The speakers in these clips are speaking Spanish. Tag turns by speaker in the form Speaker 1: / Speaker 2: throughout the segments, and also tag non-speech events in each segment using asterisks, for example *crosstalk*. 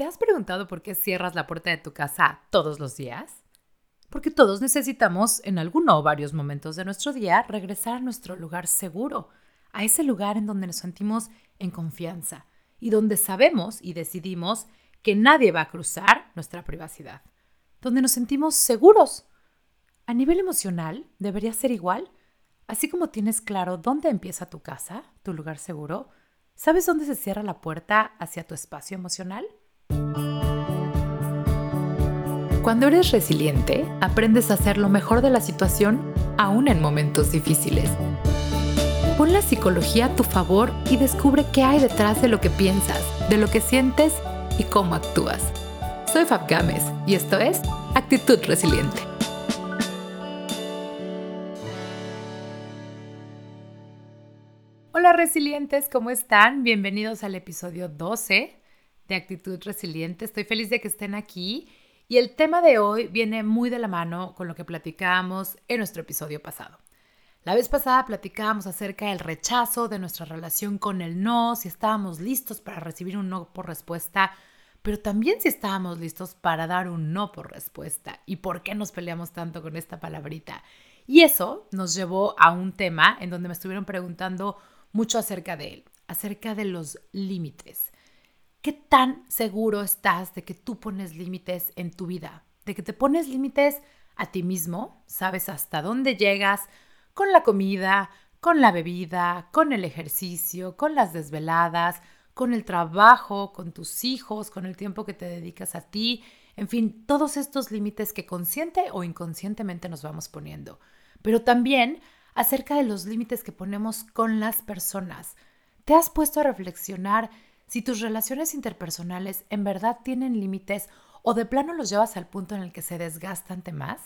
Speaker 1: ¿Te has preguntado por qué cierras la puerta de tu casa todos los días? Porque todos necesitamos en alguno o varios momentos de nuestro día regresar a nuestro lugar seguro, a ese lugar en donde nos sentimos en confianza y donde sabemos y decidimos que nadie va a cruzar nuestra privacidad, donde nos sentimos seguros. A nivel emocional, debería ser igual. Así como tienes claro dónde empieza tu casa, tu lugar seguro, ¿sabes dónde se cierra la puerta hacia tu espacio emocional? Cuando eres resiliente, aprendes a hacer lo mejor de la situación aún en momentos difíciles. Pon la psicología a tu favor y descubre qué hay detrás de lo que piensas, de lo que sientes y cómo actúas. Soy Fab Gámez y esto es Actitud Resiliente. Hola resilientes, ¿cómo están? Bienvenidos al episodio 12 de Actitud Resiliente. Estoy feliz de que estén aquí y el tema de hoy viene muy de la mano con lo que platicábamos en nuestro episodio pasado. La vez pasada platicábamos acerca del rechazo de nuestra relación con el no, si estábamos listos para recibir un no por respuesta, pero también si estábamos listos para dar un no por respuesta y por qué nos peleamos tanto con esta palabrita. Y eso nos llevó a un tema en donde me estuvieron preguntando mucho acerca de él, acerca de los límites. ¿Qué tan seguro estás de que tú pones límites en tu vida? De que te pones límites a ti mismo, sabes hasta dónde llegas con la comida, con la bebida, con el ejercicio, con las desveladas, con el trabajo, con tus hijos, con el tiempo que te dedicas a ti, en fin, todos estos límites que consciente o inconscientemente nos vamos poniendo. Pero también acerca de los límites que ponemos con las personas. ¿Te has puesto a reflexionar si tus relaciones interpersonales en verdad tienen límites o de plano los llevas al punto en el que se desgastan más?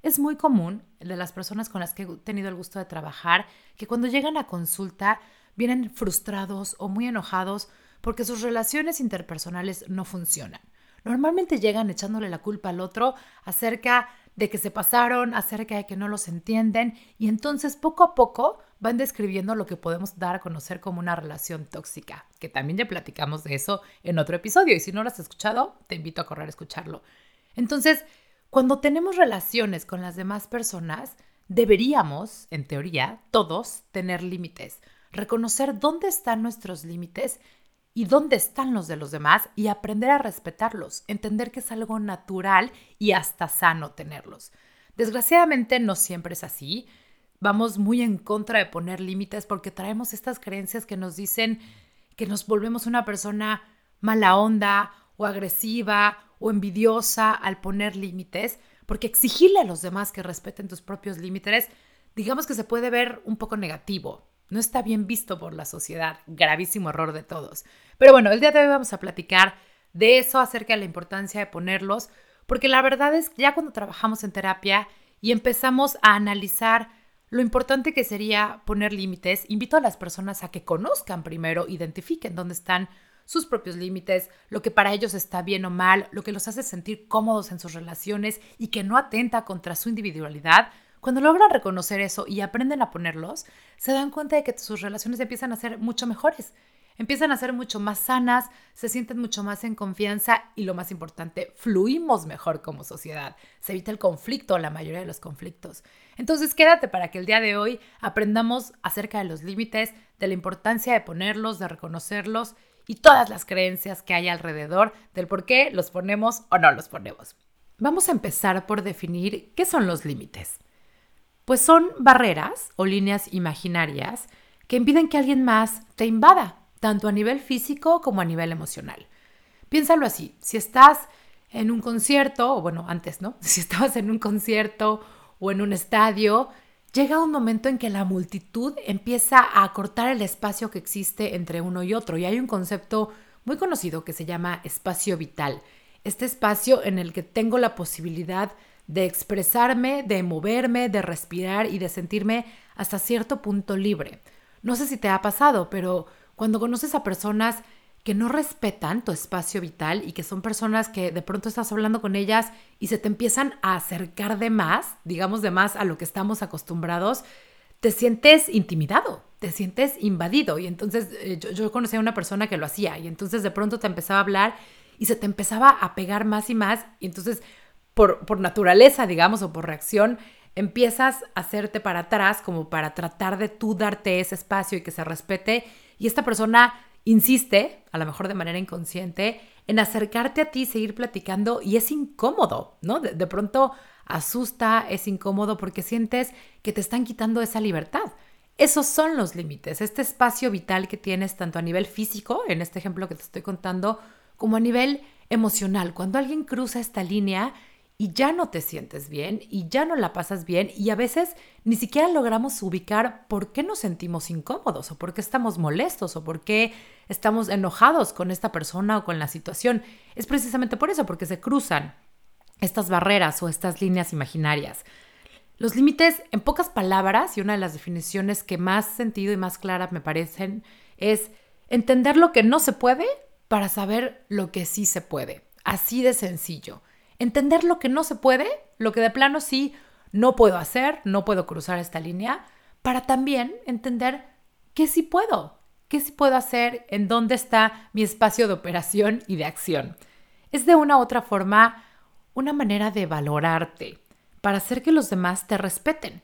Speaker 1: Es muy común de las personas con las que he tenido el gusto de trabajar que cuando llegan a consulta vienen frustrados o muy enojados porque sus relaciones interpersonales no funcionan. Normalmente llegan echándole la culpa al otro acerca de que se pasaron, acerca de que no los entienden y entonces poco a poco van describiendo lo que podemos dar a conocer como una relación tóxica, que también ya platicamos de eso en otro episodio y si no lo has escuchado, te invito a correr a escucharlo. Entonces, cuando tenemos relaciones con las demás personas, deberíamos, en teoría, todos tener límites, reconocer dónde están nuestros límites y dónde están los de los demás y aprender a respetarlos, entender que es algo natural y hasta sano tenerlos. Desgraciadamente no siempre es así vamos muy en contra de poner límites porque traemos estas creencias que nos dicen que nos volvemos una persona mala onda o agresiva o envidiosa al poner límites, porque exigirle a los demás que respeten tus propios límites, digamos que se puede ver un poco negativo. No está bien visto por la sociedad, gravísimo error de todos. Pero bueno, el día de hoy vamos a platicar de eso, acerca de la importancia de ponerlos, porque la verdad es que ya cuando trabajamos en terapia y empezamos a analizar lo importante que sería poner límites, invito a las personas a que conozcan primero, identifiquen dónde están sus propios límites, lo que para ellos está bien o mal, lo que los hace sentir cómodos en sus relaciones y que no atenta contra su individualidad. Cuando logran reconocer eso y aprenden a ponerlos, se dan cuenta de que sus relaciones empiezan a ser mucho mejores empiezan a ser mucho más sanas, se sienten mucho más en confianza y lo más importante, fluimos mejor como sociedad. Se evita el conflicto, la mayoría de los conflictos. Entonces quédate para que el día de hoy aprendamos acerca de los límites, de la importancia de ponerlos, de reconocerlos y todas las creencias que hay alrededor del por qué los ponemos o no los ponemos. Vamos a empezar por definir qué son los límites. Pues son barreras o líneas imaginarias que impiden que alguien más te invada tanto a nivel físico como a nivel emocional. Piénsalo así, si estás en un concierto, o bueno, antes, ¿no? *laughs* Si estabas en un concierto o en un estadio, llega un momento en que la multitud empieza a cortar el espacio que existe entre uno y otro. Y hay un concepto muy conocido que se llama espacio vital. Este espacio en el que tengo la posibilidad de expresarme, de moverme, de respirar y de sentirme hasta cierto punto libre. No sé si te ha pasado, pero cuando conoces a personas que no respetan tu espacio vital y que son personas que de pronto estás hablando con ellas y se te empiezan a acercar de más, digamos de más a lo que estamos acostumbrados, te sientes intimidado, te sientes invadido. Y entonces eh, yo, yo conocí a una persona que lo hacía y entonces de pronto te empezaba a hablar y se te empezaba a pegar más y más y entonces por, por naturaleza, digamos, o por reacción, empiezas a hacerte para atrás como para tratar de tú darte ese espacio y que se respete y esta persona insiste, a lo mejor de manera inconsciente, en acercarte a ti, seguir platicando y es incómodo, ¿no? De, pronto asusta, es incómodo porque sientes que te están quitando esa libertad. Esos son los límites, este espacio vital que tienes tanto a nivel físico, en este ejemplo que te estoy contando, como a nivel emocional. Cuando alguien cruza esta línea y ya no te sientes bien y ya no la pasas bien y a veces ni siquiera logramos ubicar por qué nos sentimos incómodos o por qué estamos molestos o por qué estamos enojados con esta persona o con la situación. Es precisamente por eso, porque se cruzan estas barreras o estas líneas imaginarias. Los límites, en pocas palabras, y una de las definiciones que más sentido y más clara me parecen, es entender lo que no se puede para saber lo que sí se puede. Así de sencillo. Entender lo que no se puede, lo que de plano sí no puedo hacer, no puedo cruzar esta línea, para también entender qué sí puedo, qué sí puedo hacer, en dónde está mi espacio de operación y de acción. Es de una u otra forma una manera de valorarte, para hacer que los demás te respeten.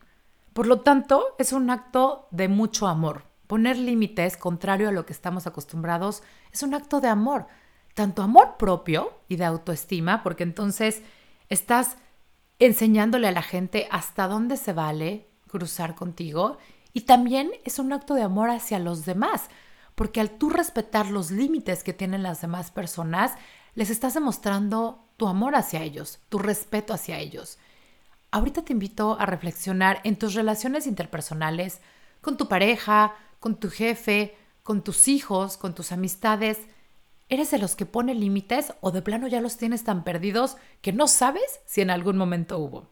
Speaker 1: Por lo tanto, es un acto de mucho amor. Poner límites, contrario a lo que estamos acostumbrados, es un acto de amor tanto amor propio y de autoestima, porque entonces estás enseñándole a la gente hasta dónde se vale cruzar contigo y también es un acto de amor hacia los demás, porque al tú respetar los límites que tienen las demás personas, les estás demostrando tu amor hacia ellos, tu respeto hacia ellos. Ahorita te invito a reflexionar en tus relaciones interpersonales con tu pareja, con tu jefe, con tus hijos, con tus amistades. ¿Eres de los que pone límites o de plano ya los tienes tan perdidos que no sabes si en algún momento hubo?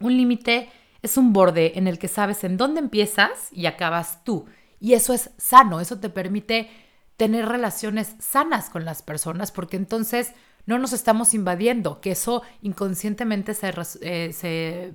Speaker 1: Un límite es un borde en el que sabes en dónde empiezas y acabas tú. Y eso es sano, eso te permite tener relaciones sanas con las personas porque entonces no nos estamos invadiendo, que eso inconscientemente se, eh, se,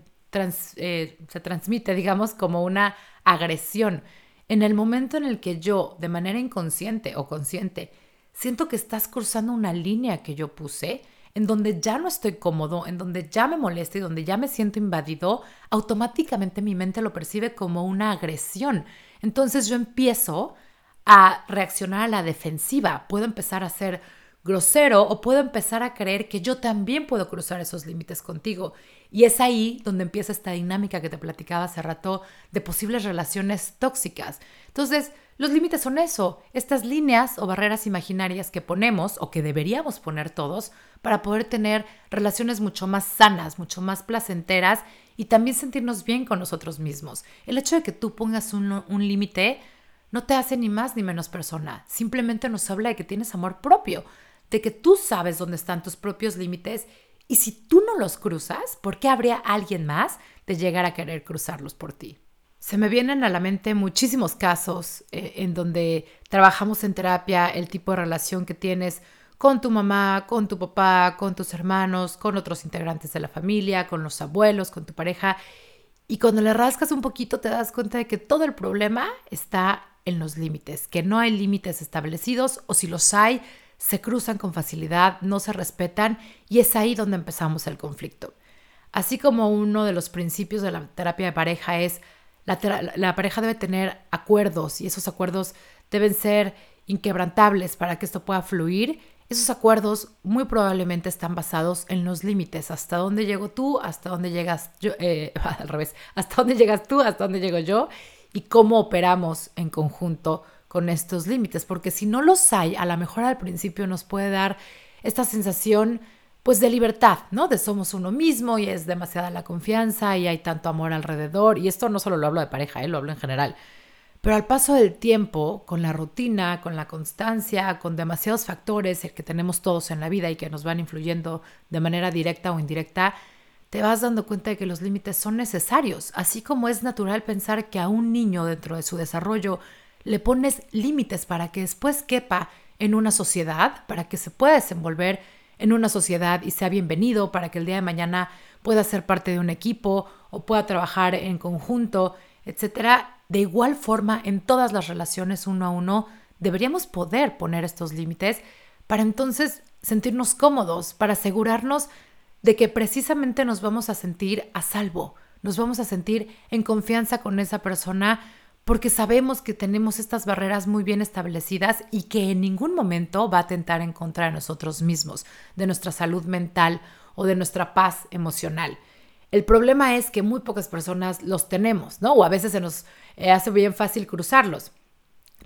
Speaker 1: eh, se transmite, digamos, como una agresión. En el momento en el que yo, de manera inconsciente o consciente, siento que estás cruzando una línea que yo puse en donde ya no estoy cómodo, en donde ya me molesta y donde ya me siento invadido, automáticamente mi mente lo percibe como una agresión. Entonces yo empiezo a reaccionar a la defensiva, puedo empezar a ser grosero o puedo empezar a creer que yo también puedo cruzar esos límites contigo. Y es ahí donde empieza esta dinámica que te platicaba hace rato de posibles relaciones tóxicas. Entonces, los límites son eso, estas líneas o barreras imaginarias que ponemos o que deberíamos poner todos para poder tener relaciones mucho más sanas, mucho más placenteras y también sentirnos bien con nosotros mismos. El hecho de que tú pongas un, límite no te hace ni más ni menos persona, simplemente nos habla de que tienes amor propio, de que tú sabes dónde están tus propios límites y si tú no los cruzas, ¿por qué habría alguien más de llegar a querer cruzarlos por ti? Se me vienen a la mente muchísimos casos eh, en donde trabajamos en terapia, el tipo de relación que tienes con tu mamá, con tu papá, con tus hermanos, con otros integrantes de la familia, con los abuelos, con tu pareja. Y cuando le rascas un poquito te das cuenta de que todo el problema está en los límites, que no hay límites establecidos o si los hay, se cruzan con facilidad, no se respetan y es ahí donde empezamos el conflicto. Así como uno de los principios de la terapia de pareja es la, pareja debe tener acuerdos y esos acuerdos deben ser inquebrantables para que esto pueda fluir. Esos acuerdos muy probablemente están basados en los límites, hasta dónde llego tú, hasta dónde llegas yo, eh, *laughs* al revés, hasta dónde llegas tú, hasta dónde llego yo y cómo operamos en conjunto con estos límites, porque si no los hay, a lo mejor al principio nos puede dar esta sensación pues de libertad, ¿no? De somos uno mismo y es demasiada la confianza y hay tanto amor alrededor. Y esto no solo lo hablo de pareja, ¿eh? lo hablo en general. Pero al paso del tiempo, con la rutina, con la constancia, con demasiados factores que tenemos todos en la vida y que nos van influyendo de manera directa o indirecta, te vas dando cuenta de que los límites son necesarios, así como es natural pensar que a un niño dentro de su desarrollo le pones límites para que después quepa en una sociedad, para que se pueda desenvolver en una sociedad y sea bienvenido para que el día de mañana pueda ser parte de un equipo o pueda trabajar en conjunto, etcétera. De igual forma, en todas las relaciones uno a uno, deberíamos poder poner estos límites para entonces sentirnos cómodos, para asegurarnos de que precisamente nos vamos a sentir a salvo, nos vamos a sentir en confianza con esa persona porque sabemos que tenemos estas barreras muy bien establecidas y que en ningún momento va a atentar en contra de nosotros mismos, de nuestra salud mental o de nuestra paz emocional. El problema es que muy pocas personas los tenemos, ¿no? O a veces se nos eh, hace bien fácil cruzarlos.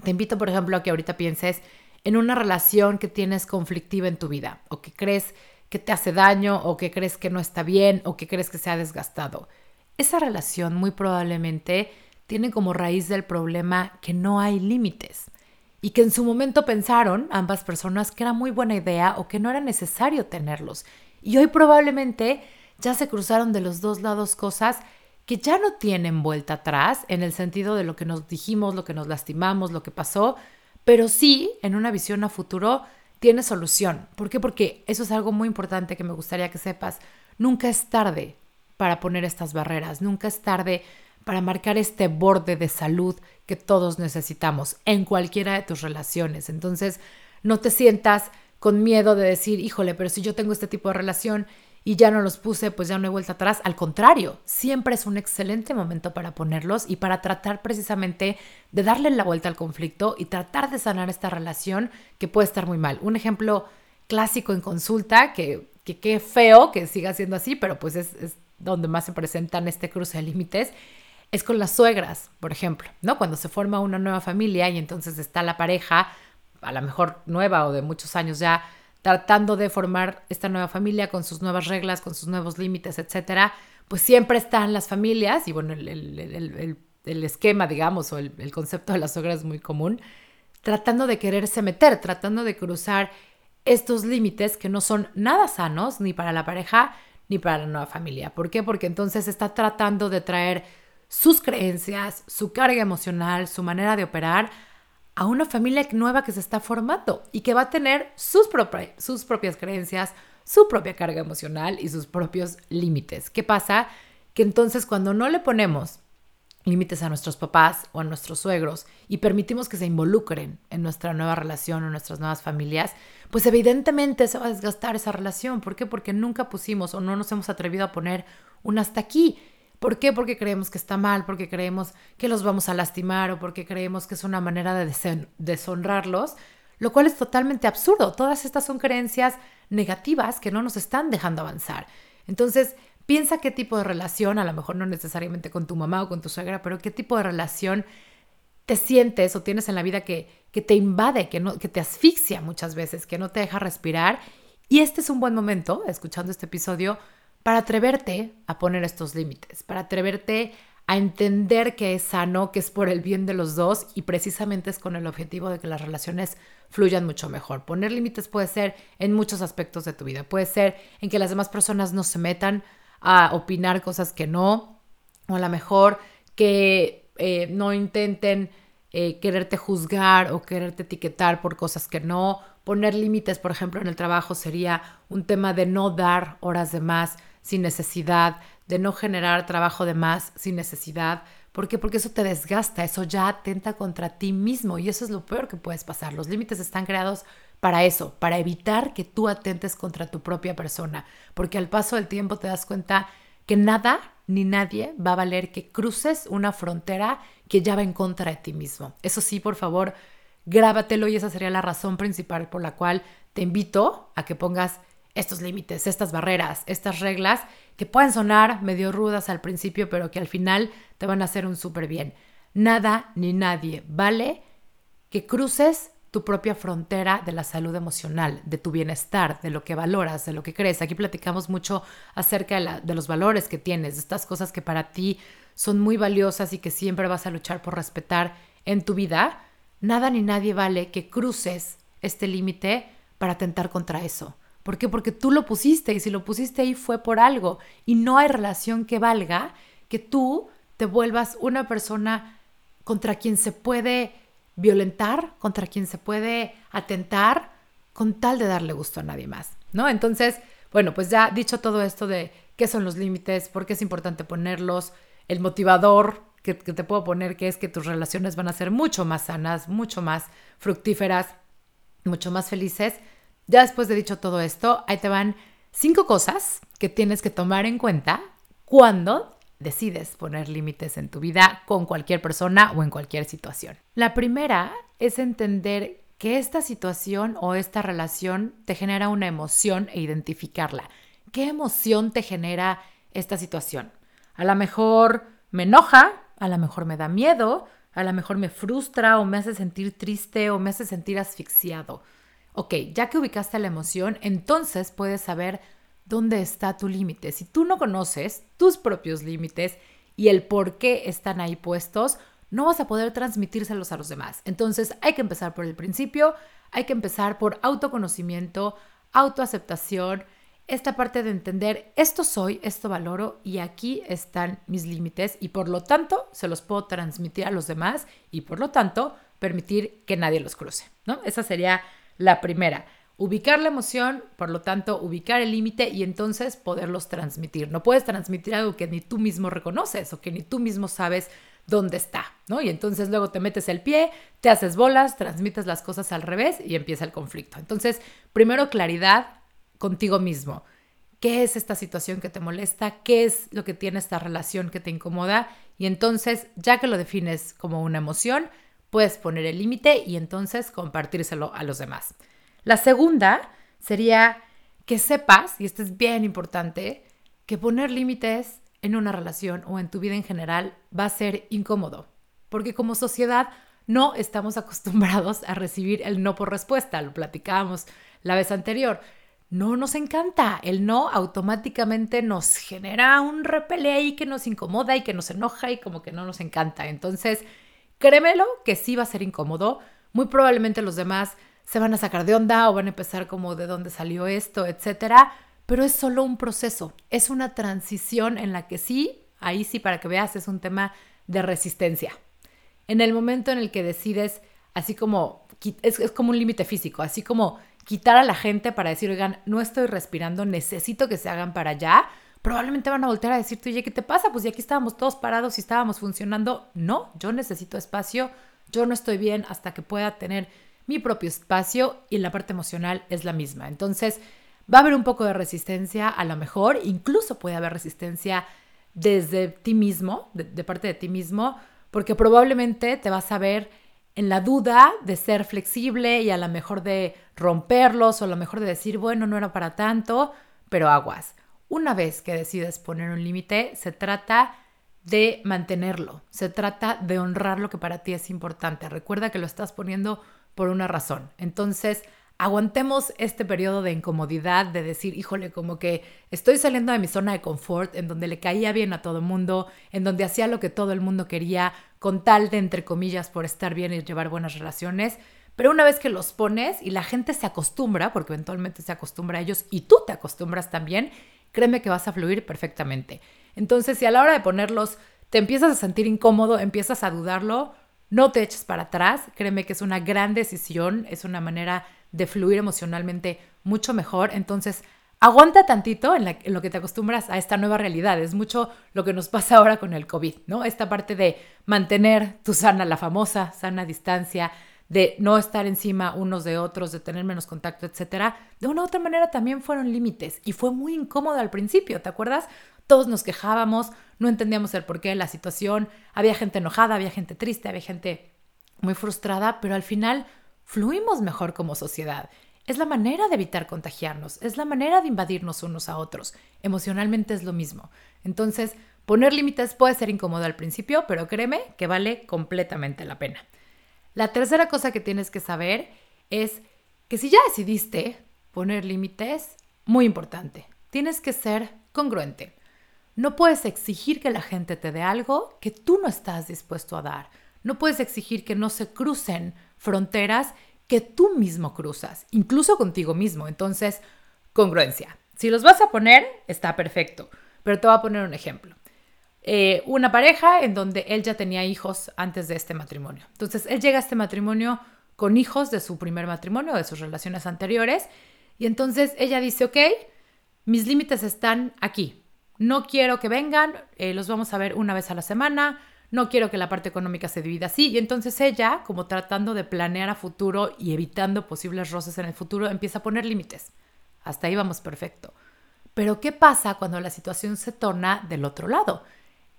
Speaker 1: Te invito, por ejemplo, a que ahorita pienses en una relación que tienes conflictiva en tu vida o que crees que te hace daño o que crees que no está bien o que crees que se ha desgastado. Esa relación muy probablemente tiene como raíz del problema que no hay límites y que en su momento pensaron ambas personas que era muy buena idea o que no era necesario tenerlos. Y hoy probablemente ya se cruzaron de los dos lados cosas que ya no tienen vuelta atrás en el sentido de lo que nos dijimos, lo que nos lastimamos, lo que pasó, pero sí en una visión a futuro tiene solución. ¿Por qué? Porque eso es algo muy importante que me gustaría que sepas. Nunca es tarde para poner estas barreras, nunca es tarde para marcar este borde de salud que todos necesitamos en cualquiera de tus relaciones. Entonces, no te sientas con miedo de decir, híjole, pero si yo tengo este tipo de relación y ya no los puse, pues ya no hay vuelta atrás. Al contrario, siempre es un excelente momento para ponerlos y para tratar precisamente de darle la vuelta al conflicto y tratar de sanar esta relación que puede estar muy mal. Un ejemplo clásico en consulta, que qué feo que siga siendo así, pero pues es, es donde más se presentan este cruce de límites, es con las suegras, por ejemplo, ¿no? Cuando se forma una nueva familia y entonces está la pareja, a lo mejor nueva o de muchos años ya, tratando de formar esta nueva familia con sus nuevas reglas, con sus nuevos límites, etcétera, pues siempre están las familias y bueno, el, esquema, digamos, o el, concepto de la suegra es muy común, tratando de quererse meter, tratando de cruzar estos límites que no son nada sanos ni para la pareja ni para la nueva familia. ¿Por qué? Porque entonces está tratando de traer sus creencias, su carga emocional, su manera de operar a una familia nueva que se está formando y que va a tener sus, sus propias creencias, su propia carga emocional y sus propios límites. ¿Qué pasa? Que entonces cuando no le ponemos límites a nuestros papás o a nuestros suegros y permitimos que se involucren en nuestra nueva relación o nuestras nuevas familias, pues evidentemente se va a desgastar esa relación. ¿Por qué? Porque nunca pusimos o no nos hemos atrevido a poner un hasta aquí. ¿Por qué? Porque creemos que está mal, porque creemos que los vamos a lastimar o porque creemos que es una manera de deshonrarlos, lo cual es totalmente absurdo. Todas estas son creencias negativas que no nos están dejando avanzar. Entonces, piensa qué tipo de relación, a lo mejor no necesariamente con tu mamá o con tu suegra, pero qué tipo de relación te sientes o tienes en la vida que, que te invade, que, no, que te asfixia muchas veces, que no te deja respirar. Y este es un buen momento, escuchando este episodio, para atreverte a poner estos límites, para atreverte a entender que es sano, que es por el bien de los dos y precisamente es con el objetivo de que las relaciones fluyan mucho mejor. Poner límites puede ser en muchos aspectos de tu vida, puede ser en que las demás personas no se metan a opinar cosas que no, o a lo mejor que eh, no intenten eh, quererte juzgar o quererte etiquetar por cosas que no. Poner límites, por ejemplo, en el trabajo sería un tema de no dar horas de más sin necesidad, de no generar trabajo de más sin necesidad. ¿Por qué? Porque eso te desgasta, eso ya atenta contra ti mismo y eso es lo peor que puedes pasar. Los límites están creados para eso, para evitar que tú atentes contra tu propia persona, porque al paso del tiempo te das cuenta que nada ni nadie va a valer que cruces una frontera que ya va en contra de ti mismo. Eso sí, por favor, grábatelo y esa sería la razón principal por la cual te invito a que pongas estos límites, estas barreras, estas reglas que pueden sonar medio rudas al principio, pero que al final te van a hacer un súper bien. Nada ni nadie vale que cruces tu propia frontera de la salud emocional, de tu bienestar, de lo que valoras, de lo que crees. Aquí platicamos mucho acerca de, los valores que tienes, de estas cosas que para ti son muy valiosas y que siempre vas a luchar por respetar en tu vida. Nada ni nadie vale que cruces este límite para atentar contra eso. ¿Por qué? Porque tú lo pusiste y si lo pusiste ahí fue por algo y no hay relación que valga que tú te vuelvas una persona contra quien se puede violentar, contra quien se puede atentar con tal de darle gusto a nadie más, ¿no? Entonces, bueno, pues ya dicho todo esto de qué son los límites, por qué es importante ponerlos, el motivador que, que te puedo poner, que es que tus relaciones van a ser mucho más sanas, mucho más fructíferas, mucho más felices, ya después de dicho todo esto, ahí te van cinco cosas que tienes que tomar en cuenta cuando decides poner límites en tu vida con cualquier persona o en cualquier situación. La primera es entender que esta situación o esta relación te genera una emoción e identificarla. ¿Qué emoción te genera esta situación? A lo mejor me enoja, a lo mejor me da miedo, a lo mejor me frustra o me hace sentir triste o me hace sentir asfixiado. Ok, ya que ubicaste la emoción, entonces puedes saber dónde está tu límite. Si tú no conoces tus propios límites y el por qué están ahí puestos, no vas a poder transmitírselos a los demás. Entonces hay que empezar por el principio, hay que empezar por autoconocimiento, autoaceptación, esta parte de entender esto soy, esto valoro y aquí están mis límites y por lo tanto se los puedo transmitir a los demás y por lo tanto permitir que nadie los cruce, ¿no? Esa sería la primera. Ubicar la emoción, por lo tanto, ubicar el límite y entonces poderlos transmitir. No puedes transmitir algo que ni tú mismo reconoces o que ni tú mismo sabes dónde está, ¿no? Y entonces luego te metes el pie, te haces bolas, transmites las cosas al revés y empieza el conflicto. Entonces, primero claridad contigo mismo. ¿Qué es esta situación que te molesta? ¿Qué es lo que tiene esta relación que te incomoda? Y entonces, ya que lo defines como una emoción, puedes poner el límite y entonces compartírselo a los demás. La segunda sería que sepas, y esto es bien importante, que poner límites en una relación o en tu vida en general va a ser incómodo, porque como sociedad no estamos acostumbrados a recibir el no por respuesta, lo platicábamos la vez anterior. No nos encanta, el no automáticamente nos genera un repele ahí que nos incomoda y que nos enoja y como que no nos encanta. Entonces, créemelo que sí va a ser incómodo, muy probablemente los demás se van a sacar de onda o van a empezar como de dónde salió esto, etcétera, pero es solo un proceso, es una transición en la que sí, ahí sí para que veas, es un tema de resistencia. En el momento en el que decides, así como, es, es como un límite físico, así como quitar a la gente para decir, oigan, no estoy respirando, necesito que se hagan para allá, probablemente van a voltear a decirte, oye, ¿qué te pasa? Pues ya aquí estábamos todos parados y estábamos funcionando. No, yo necesito espacio, yo no estoy bien hasta que pueda tener mi propio espacio y la parte emocional es la misma. Entonces, Va a haber un poco de resistencia, a lo mejor, incluso puede haber resistencia desde ti mismo, de, parte de ti mismo, porque probablemente te vas a ver en la duda de ser flexible y a lo mejor de romperlos o a lo mejor de decir, bueno, no era para tanto, pero aguas. Una vez que decides poner un límite, se trata de mantenerlo, se trata de honrar lo que para ti es importante. Recuerda que lo estás poniendo por una razón. Entonces, aguantemos este periodo de incomodidad, de decir, híjole, como que estoy saliendo de mi zona de confort, en donde le caía bien a todo el mundo, en donde hacía lo que todo el mundo quería, con tal de, entre comillas, por estar bien y llevar buenas relaciones. Pero una vez que los pones y la gente se acostumbra, porque eventualmente se acostumbra a ellos y tú te acostumbras también, créeme que vas a fluir perfectamente. Entonces, si a la hora de ponerlos te empiezas a sentir incómodo, empiezas a dudarlo, no te eches para atrás, créeme que es una gran decisión, es una manera de fluir emocionalmente mucho mejor. Entonces, aguanta tantito en, lo que te acostumbras a esta nueva realidad. Es mucho lo que nos *laughs* pasa ahora con el COVID, ¿no? Esta parte de mantener tu sana, la famosa sana distancia, de no estar encima unos de otros, de tener menos contacto, etcétera, de una u otra manera también fueron límites y fue muy incómodo al principio, ¿te acuerdas? Todos nos quejábamos, no entendíamos el porqué de la situación, había gente enojada, había gente triste, había gente muy frustrada, pero al final fluimos mejor como sociedad. Es la manera de evitar contagiarnos, es la manera de invadirnos unos a otros. Emocionalmente es lo mismo. Entonces, poner límites puede ser incómodo al principio, pero créeme que vale completamente la pena. La tercera cosa que tienes que saber es que si ya decidiste poner límites, muy importante, tienes que ser congruente. No puedes exigir que la gente te dé algo que tú no estás dispuesto a dar. No puedes exigir que no se crucen fronteras que tú mismo cruzas, incluso contigo mismo. Entonces, congruencia. Si los vas a poner, está perfecto, pero te voy a poner un ejemplo. Eh, una pareja en donde él ya tenía hijos antes de este matrimonio. Entonces, él llega a este matrimonio con hijos de su primer matrimonio, de sus relaciones anteriores, y entonces ella dice, ok, mis límites están aquí. No quiero que vengan, eh, los vamos a ver una vez a la semana, no quiero que la parte económica se divida así. Y entonces ella, como tratando de planear a futuro y evitando posibles roces en el futuro, empieza a poner límites. Hasta ahí vamos perfecto. Pero ¿qué pasa cuando la situación se torna del otro lado?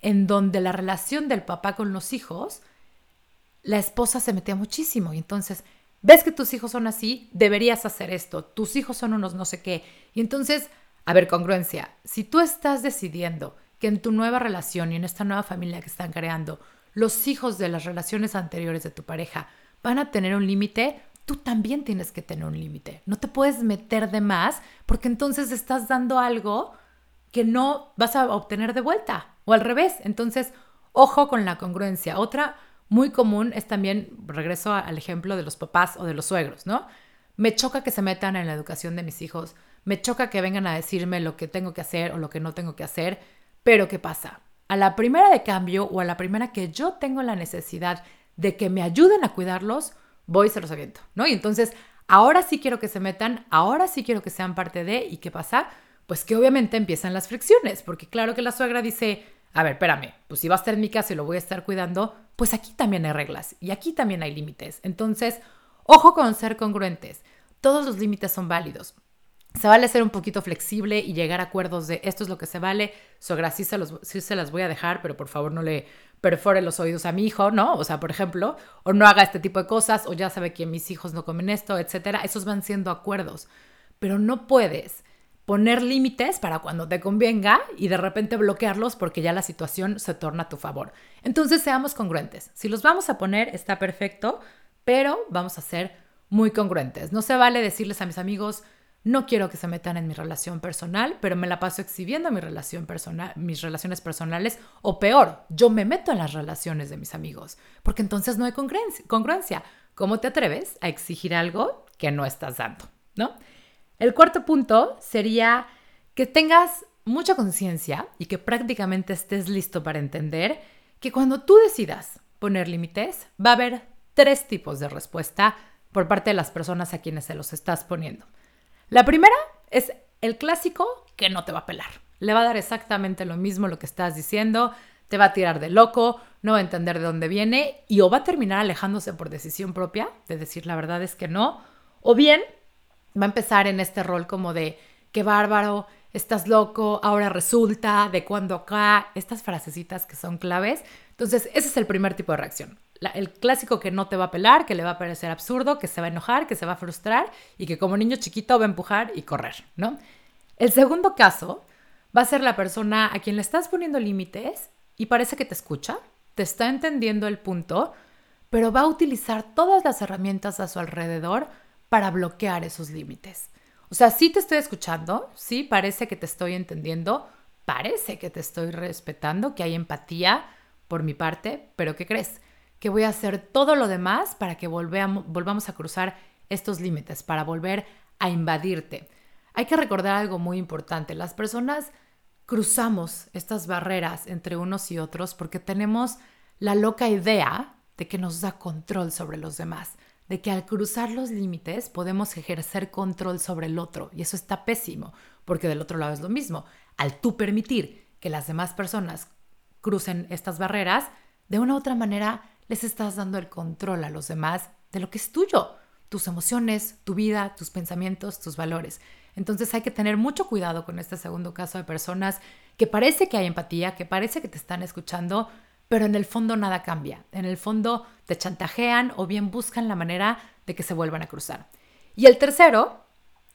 Speaker 1: En donde la relación del papá con los hijos, la esposa se metía muchísimo. Y entonces, ves que tus hijos son así, deberías hacer esto. Tus hijos son unos no sé qué. Y entonces, a ver, congruencia. Si tú estás decidiendo que en tu nueva relación y en esta nueva familia que están creando, los hijos de las relaciones anteriores de tu pareja van a tener un límite, tú también tienes que tener un límite. No te puedes meter de más porque entonces estás dando algo que no vas a obtener de vuelta o al revés. Entonces, ojo con la congruencia. Otra muy común es también, regreso al ejemplo de los papás o de los suegros, ¿no? Me choca que se metan en la educación de mis hijos, me choca que vengan a decirme lo que tengo que hacer o lo que no tengo que hacer, pero ¿qué pasa? A la primera de cambio o a la primera que yo tengo la necesidad de que me ayuden a cuidarlos, voy y se los aviento, ¿no? Y entonces, ahora sí quiero que se metan, ahora sí quiero que sean parte de, ¿y qué pasa? Pues que obviamente empiezan las fricciones, porque claro que la suegra dice, a ver, espérame, pues si va a estar en mi casa y lo voy a estar cuidando, pues aquí también hay reglas y aquí también hay límites. Entonces, ojo con ser congruentes. Todos los límites son válidos se vale ser un poquito flexible y llegar a acuerdos de esto es lo que se vale, sogra sí se, sí se las voy a dejar, pero por favor no le perfore los oídos a mi hijo, ¿no? O sea, por ejemplo, o no haga este tipo de cosas, o ya sabe que mis hijos no comen esto, etcétera. Esos van siendo acuerdos, pero no puedes poner límites para cuando te convenga y de repente bloquearlos porque ya la situación se torna a tu favor. Entonces seamos congruentes. Si los vamos a poner, está perfecto, pero vamos a ser muy congruentes. No se vale decirles a mis amigos, no quiero que se metan en mi relación personal, pero me la paso exhibiendo personal, mis relaciones personales, o peor, yo me meto en las relaciones de mis amigos, porque entonces no hay congruencia. ¿Cómo te atreves a exigir algo que no estás dando? ¿No? El cuarto punto sería que tengas mucha conciencia y que prácticamente estés listo para entender que cuando tú decidas poner límites, va a haber tres tipos de respuesta por parte de las personas a quienes se los estás poniendo. La primera es el clásico que no te va a pelar. Le va a dar exactamente lo mismo lo que estás diciendo, te va a tirar de loco, no va a entender de dónde viene y o va a terminar alejándose por decisión propia, de decir la verdad es que no, o bien va a empezar en este rol como de qué bárbaro, estás loco, ahora resulta, de cuándo acá, estas frasecitas que son claves. Entonces, ese es el primer tipo de reacción el clásico que no te va a pelar, que le va a parecer absurdo, que se va a enojar, que se va a frustrar y que como niño chiquito va a empujar y correr, ¿no? El segundo caso va a ser la persona a quien le estás poniendo límites y parece que te escucha, te está entendiendo el punto, pero va a utilizar todas las herramientas a su alrededor para bloquear esos límites. O sea, sí te estoy escuchando, sí parece que te estoy entendiendo, parece que te estoy respetando, que hay empatía por mi parte, pero ¿qué crees? que voy a hacer todo lo demás para que volvamos a cruzar estos límites, para volver a invadirte. Hay que recordar algo muy importante. Las personas cruzamos estas barreras entre unos y otros porque tenemos la loca idea de que nos da control sobre los demás, de que al cruzar los límites podemos ejercer control sobre el otro. Y eso está pésimo, porque del otro lado es lo mismo. Al tú permitir que las demás personas crucen estas barreras, de una u otra manera les estás dando el control a los demás de lo que es tuyo, tus emociones, tu vida, tus pensamientos, tus valores. Entonces hay que tener mucho cuidado con este segundo caso de personas que parece que hay empatía, que parece que te están escuchando, pero en el fondo nada cambia. En el fondo te chantajean o bien buscan la manera de que se vuelvan a cruzar. Y el tercero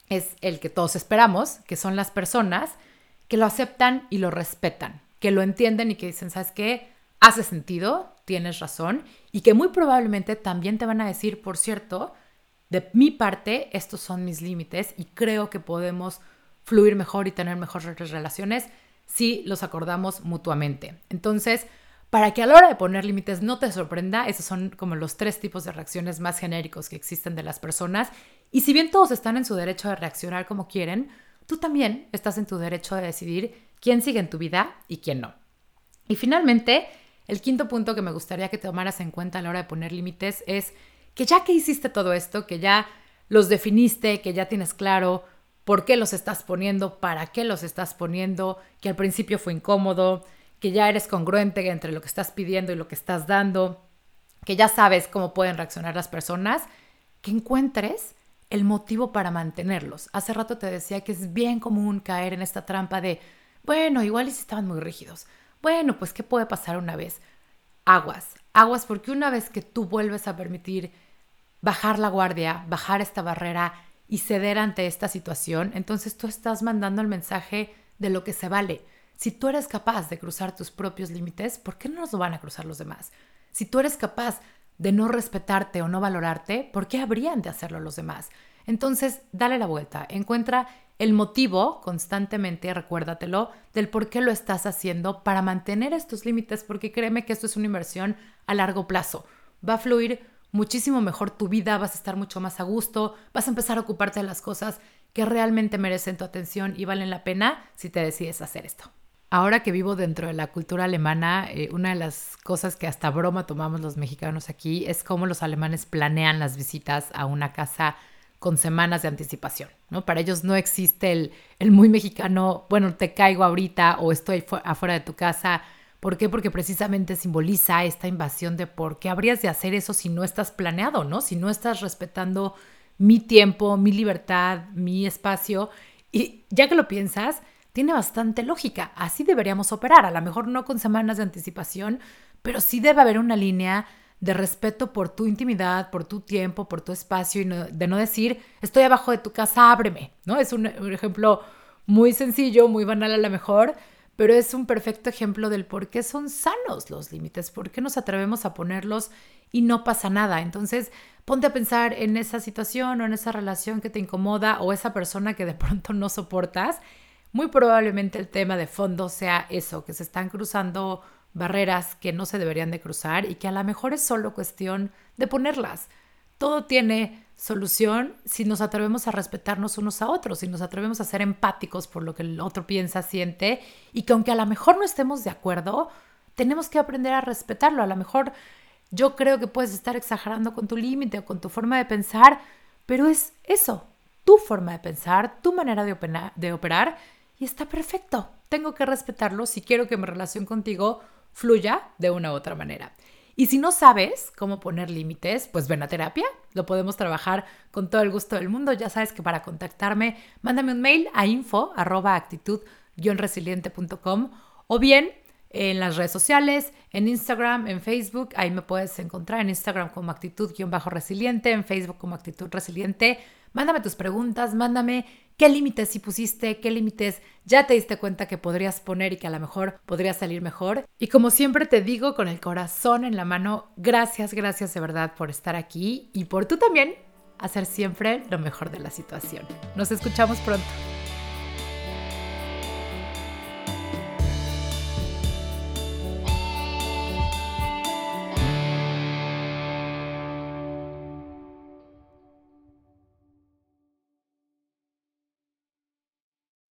Speaker 1: es el que todos esperamos, que son las personas que lo aceptan y lo respetan, que lo entienden y que dicen, ¿sabes qué? Hace sentido, tienes razón y que muy probablemente también te van a decir, por cierto, de mi parte, estos son mis límites y creo que podemos fluir mejor y tener mejores relaciones si los acordamos mutuamente. Entonces, para que a la hora de poner límites no te sorprenda, esos son como los tres tipos de reacciones más genéricos que existen de las personas. Y si bien todos están en su derecho de reaccionar como quieren, tú también estás en tu derecho de decidir quién sigue en tu vida y quién no. Y finalmente, el quinto punto que me gustaría que tomaras en cuenta a la hora de poner límites es que ya que hiciste todo esto, que ya los definiste, que ya tienes claro por qué los estás poniendo, para qué los estás poniendo, que al principio fue incómodo, que ya eres congruente entre lo que estás pidiendo y lo que estás dando, que ya sabes cómo pueden reaccionar las personas, que encuentres el motivo para mantenerlos. Hace rato te decía que es bien común caer en esta trampa de, bueno, igual y si estaban muy rígidos. Bueno, pues ¿qué puede pasar una vez? Aguas, aguas porque una vez que tú vuelves a permitir bajar la guardia, bajar esta barrera y ceder ante esta situación, entonces tú estás mandando el mensaje de lo que se vale. Si tú eres capaz de cruzar tus propios límites, ¿por qué no los van a cruzar los demás? Si tú eres capaz de no respetarte o no valorarte, ¿por qué habrían de hacerlo los demás? Entonces, dale la vuelta, encuentra el motivo constantemente, recuérdatelo, del por qué lo estás haciendo para mantener estos límites, porque créeme que esto es una inversión a largo plazo. Va a fluir muchísimo mejor tu vida, vas a estar mucho más a gusto, vas a empezar a ocuparte de las cosas que realmente merecen tu atención y valen la pena si te decides hacer esto. Ahora que vivo dentro de la cultura alemana, eh, una de las cosas que hasta broma tomamos los mexicanos aquí es cómo los alemanes planean las visitas a una casa con semanas de anticipación, ¿no? Para ellos no existe el, el muy mexicano, bueno, te caigo ahorita o estoy afuera de tu casa. ¿Por qué? Porque precisamente simboliza esta invasión de por qué habrías de hacer eso si no estás planeado, ¿no? Si no estás respetando mi tiempo, mi libertad, mi espacio. Y ya que lo piensas, tiene bastante lógica. Así deberíamos operar. A lo mejor no con semanas de anticipación, pero sí debe haber una línea de respeto por tu intimidad, por tu tiempo, por tu espacio y de no decir, estoy abajo de tu casa, ábreme, ¿no? Es un, un, ejemplo muy sencillo, muy banal a lo mejor, pero es un perfecto ejemplo del por qué son sanos los límites, por qué nos atrevemos a ponerlos y no pasa nada. Entonces, ponte a pensar en esa situación o en esa relación que te incomoda o esa persona que de pronto no soportas muy probablemente el tema de fondo sea eso, que se están cruzando barreras que no se deberían de cruzar y que a lo mejor es solo cuestión de ponerlas. Todo tiene solución si nos atrevemos a respetarnos unos a otros, si nos atrevemos a ser empáticos por lo que el otro piensa, siente y que aunque a lo mejor no estemos de acuerdo, tenemos que aprender a respetarlo. A lo mejor yo creo que puedes estar exagerando con tu límite o con tu forma de pensar, pero es eso, tu forma de pensar, tu manera de, de operar y está perfecto. Tengo que respetarlo si quiero que mi relación contigo fluya de una u otra manera. Y si no sabes cómo poner límites, pues ven a terapia. Lo podemos trabajar con todo el gusto del mundo. Ya sabes que para contactarme, mándame un mail a info resilientecom o bien en las redes sociales, en Instagram, en Facebook. Ahí me puedes encontrar en Instagram como actitud-resiliente, en Facebook como actitud resiliente. Mándame tus preguntas, mándame qué límites si pusiste, qué límites ya te diste cuenta que podrías poner y que a lo mejor podría salir mejor. Y como siempre te digo con el corazón en la mano, gracias, gracias de verdad por estar aquí y por tú también hacer siempre lo mejor de la situación. Nos escuchamos pronto.